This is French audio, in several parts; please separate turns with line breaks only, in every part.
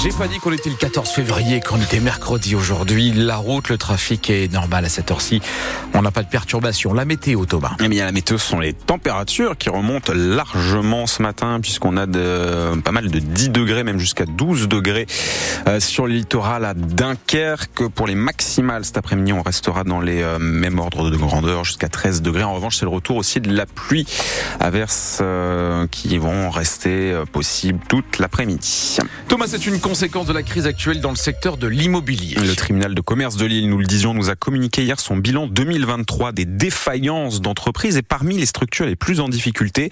J'ai pas dit qu'on était le 14 février, qu'on était mercredi aujourd'hui. La route, le trafic est normal à cette heure-ci. On n'a pas de perturbation. La météo, Thomas.
Eh bien, la météo, ce sont les températures qui remontent largement ce matin, puisqu'on a de, pas mal de 10 degrés, même jusqu'à 12 degrés euh, sur le littoral à Dunkerque. Pour les maximales, cet après-midi, on restera dans les euh, mêmes ordres de grandeur, jusqu'à 13 degrés. En revanche, c'est le retour aussi de la pluie, averses euh, qui vont rester possibles toute l'après-midi.
Thomas, c'est une conséquence de la crise actuelle dans le secteur de l'immobilier.
Le tribunal de commerce de Lille, nous le disions, nous a communiqué hier son bilan 2023 des défaillances d'entreprises et parmi les structures les plus en difficulté,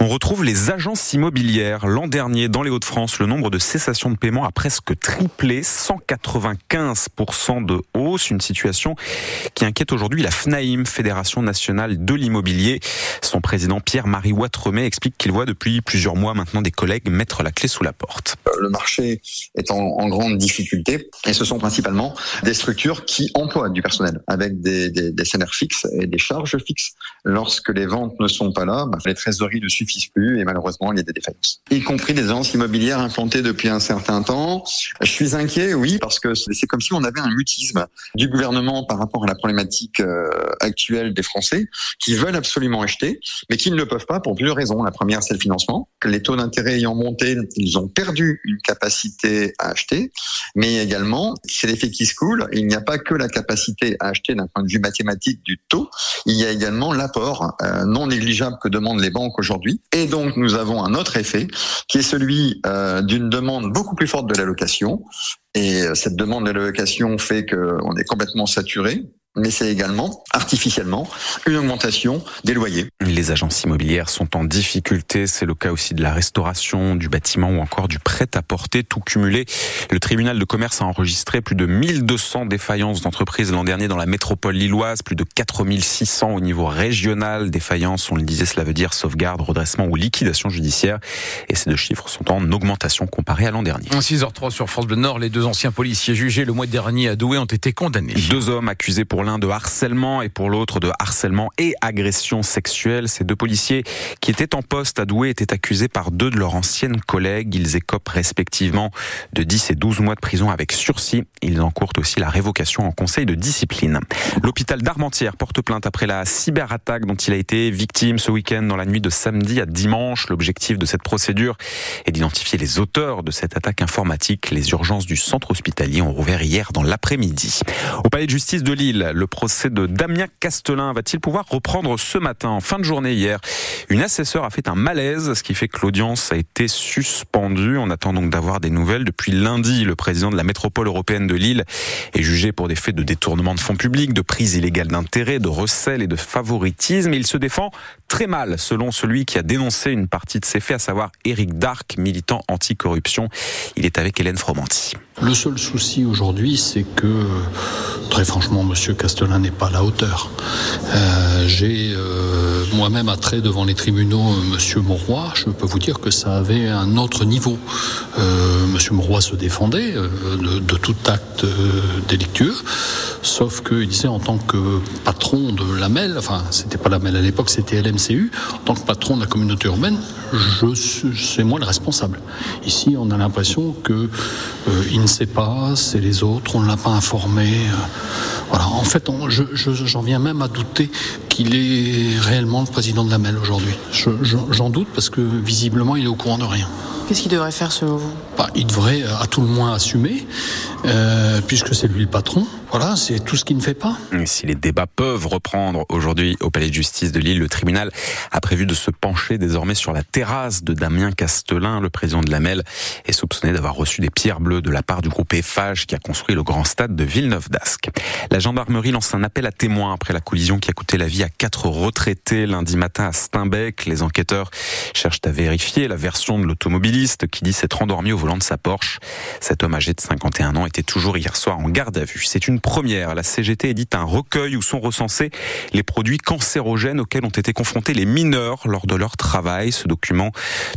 on retrouve les agences immobilières. L'an dernier, dans les Hauts-de-France, le nombre de cessations de paiement a presque triplé, 195% de hausse, une situation qui inquiète aujourd'hui la FNAIM, Fédération nationale de l'immobilier. Son président Pierre-Marie Ouatremet explique qu'il voit depuis plusieurs mois maintenant des collègues mettre la clé sous la porte.
Le marché est en, grande difficulté. Et ce sont principalement des structures qui emploient du personnel avec des, des, des salaires fixes et des charges fixes. Lorsque les ventes ne sont pas là, bah, les trésoreries ne suffisent plus et malheureusement il y a des défaillances. Y compris des agences immobilières implantées depuis un certain temps. Je suis inquiet, oui, parce que c'est comme si on avait un mutisme du gouvernement par rapport à la problématique euh, actuelle des Français qui veulent absolument acheter, mais qui ne le peuvent pas pour plusieurs raisons. La première, c'est le financement. Les taux d'intérêt ayant monté, ils ont perdu une capacité à acheter, mais également, c'est l'effet qui se coule. Il n'y a pas que la capacité à acheter d'un point de vue mathématique du taux, il y a également l'apport euh, non négligeable que demandent les banques aujourd'hui. Et donc, nous avons un autre effet qui est celui euh, d'une demande beaucoup plus forte de la location. Et euh, cette demande de la location fait qu'on est complètement saturé mais c'est également artificiellement une augmentation des loyers.
Les agences immobilières sont en difficulté, c'est le cas aussi de la restauration, du bâtiment ou encore du prêt-à-porter, tout cumulé. Le tribunal de commerce a enregistré plus de 1200 défaillances d'entreprises l'an dernier dans la métropole lilloise, plus de 4600 au niveau régional. Défaillances, on le disait, cela veut dire sauvegarde, redressement ou liquidation judiciaire. Et ces deux chiffres sont en augmentation comparée à l'an dernier.
6h03 sur France Bleu Nord, les deux anciens policiers jugés le mois dernier à Douai ont été condamnés.
Deux hommes accusés pour l'un de harcèlement et pour l'autre de harcèlement et agression sexuelle. Ces deux policiers qui étaient en poste à Douai étaient accusés par deux de leurs anciennes collègues. Ils écopent respectivement de 10 et 12 mois de prison avec sursis. Ils encourent aussi la révocation en conseil de discipline. L'hôpital d'Armentières porte plainte après la cyberattaque dont il a été victime ce week-end dans la nuit de samedi à dimanche. L'objectif de cette procédure est d'identifier les auteurs de cette attaque informatique. Les urgences du centre hospitalier ont rouvert hier dans l'après-midi. Au palais de justice de Lille, le procès de Damien Castelin va-t-il pouvoir reprendre ce matin En fin de journée hier, une assesseur a fait un malaise, ce qui fait que l'audience a été suspendue. On attend donc d'avoir des nouvelles. Depuis lundi, le président de la métropole européenne de Lille est jugé pour des faits de détournement de fonds publics, de prise illégale d'intérêt, de recel et de favoritisme. il se défend très mal, selon celui qui a dénoncé une partie de ces faits, à savoir Éric Darc, militant anticorruption. Il est avec Hélène Fromanti.
Le seul souci aujourd'hui, c'est que, très franchement, Monsieur Castelin n'est pas à la hauteur. Euh, J'ai euh, moi-même attrait devant les tribunaux euh, Monsieur Mauroy. Je peux vous dire que ça avait un autre niveau. Euh, Monsieur Mauroy se défendait de, tout acte délictueux, sauf qu'il disait en tant que patron de la MEL, enfin, c'était pas la MEL à l'époque, c'était LMCU, en tant que patron de la communauté urbaine, c'est moi le responsable. Ici, on a l'impression que ne sait pas, c'est les autres, on ne l'a pas informé. Euh, voilà. En fait, j'en je, je, viens même à douter qu'il est réellement le président de la MEL aujourd'hui. J'en doute parce que visiblement, il est au courant de rien.
Qu'est-ce qu'il devrait faire selon vous?
Bah, Il devrait à tout le moins assumer, euh, puisque c'est lui le patron. Voilà, c'est tout ce qu'il ne fait pas.
Et si les débats peuvent reprendre aujourd'hui au Palais de justice de Lille, le tribunal a prévu de se pencher désormais sur la terrasse de Damien Castelin, le président de la MEL, est soupçonné d'avoir reçu des pierres bleues de la part du groupe Eiffage qui a construit le grand stade de Villeneuve d'Ascq. La gendarmerie lance un appel à témoins après la collision qui a coûté la vie à quatre retraités lundi matin à Steinbeck. Les enquêteurs cherchent à vérifier la version de l'automobile qui dit s'être endormi au volant. Cet homme âgé de 51 ans était toujours hier soir en garde à vue. C'est une première. La CGT édite un recueil où sont recensés les produits cancérogènes auxquels ont été confrontés les mineurs lors de leur travail. Ce document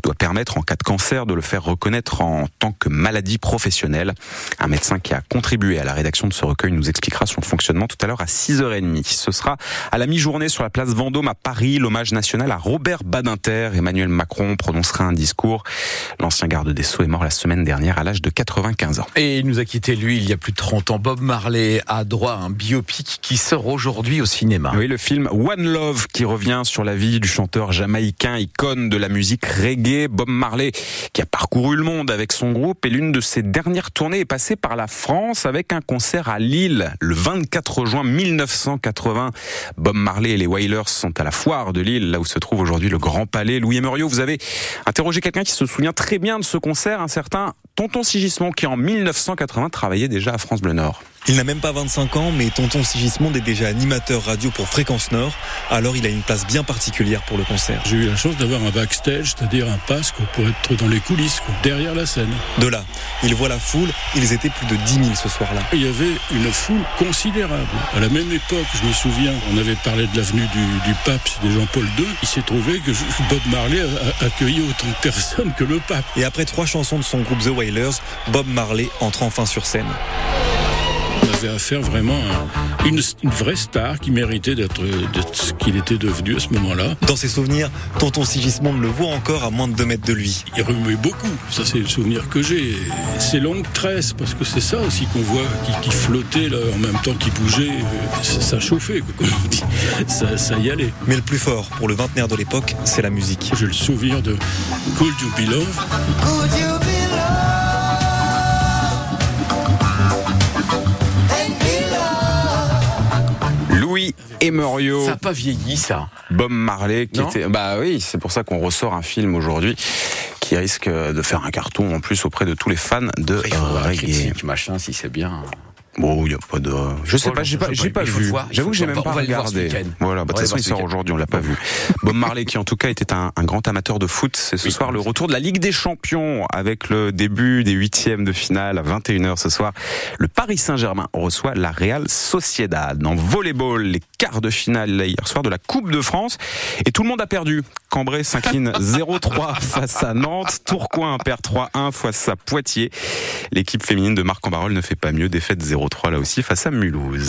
doit permettre en cas de cancer de le faire reconnaître en tant que maladie professionnelle. Un médecin qui a contribué à la rédaction de ce recueil nous expliquera son fonctionnement tout à l'heure à 6h30. Ce sera à la mi-journée sur la place Vendôme à Paris, l'hommage national à Robert Badinter. Emmanuel Macron prononcera un discours. L'ancien garde des Sceaux est mort la semaine dernière à l'âge de 95 ans.
Et il nous a quitté, lui, il y a plus de 30 ans. Bob Marley a droit à un biopic qui sort aujourd'hui au cinéma.
Oui, le film One Love qui revient sur la vie du chanteur jamaïcain, icône de la musique reggae, Bob Marley, qui a parcouru le monde avec son groupe et l'une de ses dernières tournées est passée par la France avec un concert à Lille le 24 juin 1980. Bob Marley et les Wailers sont à la foire de Lille, là où se trouve aujourd'hui le Grand Palais. Louis Muriot, vous avez interrogé quelqu'un qui se souvient très bien de ce concert, un certain Tonton Sigismond qui en 1980 travaillait déjà à France Bleu Nord.
Il n'a même pas 25 ans, mais Tonton Sigismond est déjà animateur radio pour Fréquence Nord, alors il a une place bien particulière pour le concert.
J'ai eu la chance d'avoir un backstage, c'est-à-dire un pass pour être dans les coulisses, derrière la scène.
De là, il voit la foule, ils étaient plus de 10 000 ce soir-là.
Il y avait une foule considérable. À la même époque, je me souviens, on avait parlé de l'avenue du, du, pape, c'était Jean-Paul II. Il s'est trouvé que Bob Marley a accueilli autant de personnes que le pape.
Et après trois chansons de son groupe The Wailers, Bob Marley entre enfin sur scène.
Avait affaire vraiment à une, une vraie star qui méritait d'être ce qu'il était devenu à ce moment-là.
Dans ses souvenirs, Tonton Sigismond le voit encore à moins de 2 mètres de lui.
Il remuait beaucoup, ça c'est le souvenir que j'ai. Ses longues tresses, parce que c'est ça aussi qu'on voit, qui, qui, flottait là, en même temps qu'il bougeait, ça, ça chauffait, quoi, comme on dit. Ça, ça, y allait.
Mais le plus fort pour le vingtenaire de l'époque, c'est la musique.
J'ai le souvenir de Could You Be Love.
Could you
Louis Emerio.
Ça n'a pas vieilli, ça.
Bob Marley, qui
Non
était. Bah oui, c'est pour ça qu'on ressort un film aujourd'hui qui risque de faire un carton en plus auprès de tous les fans de reggae.
machin, si c'est bien.
Bon, il y a pas de. Je sais
Oh,
pas,
je
j'ai pas, j'ai
pas,
vu. J'avoue que j'ai même pas regardé. Voilà, de toute façon, il sort aujourd'hui, on l'a pas vu. Bob Marley, qui en tout cas était un, grand amateur de foot, c'est ce soir le retour de la Ligue des Champions avec le début des huitièmes de finale à 21h ce soir. Le Paris Saint-Germain reçoit la Real Sociedad. En volleyball, les quarts de finale hier soir de la Coupe de France. Et tout le monde a perdu. Cambrai s'incline 0-3 face à Nantes. Tourcoing perd 3-1 face à Poitiers. L'équipe féminine de Marc en Barol ne fait pas mieux. Défaite 0-3 là aussi face à Mulhouse.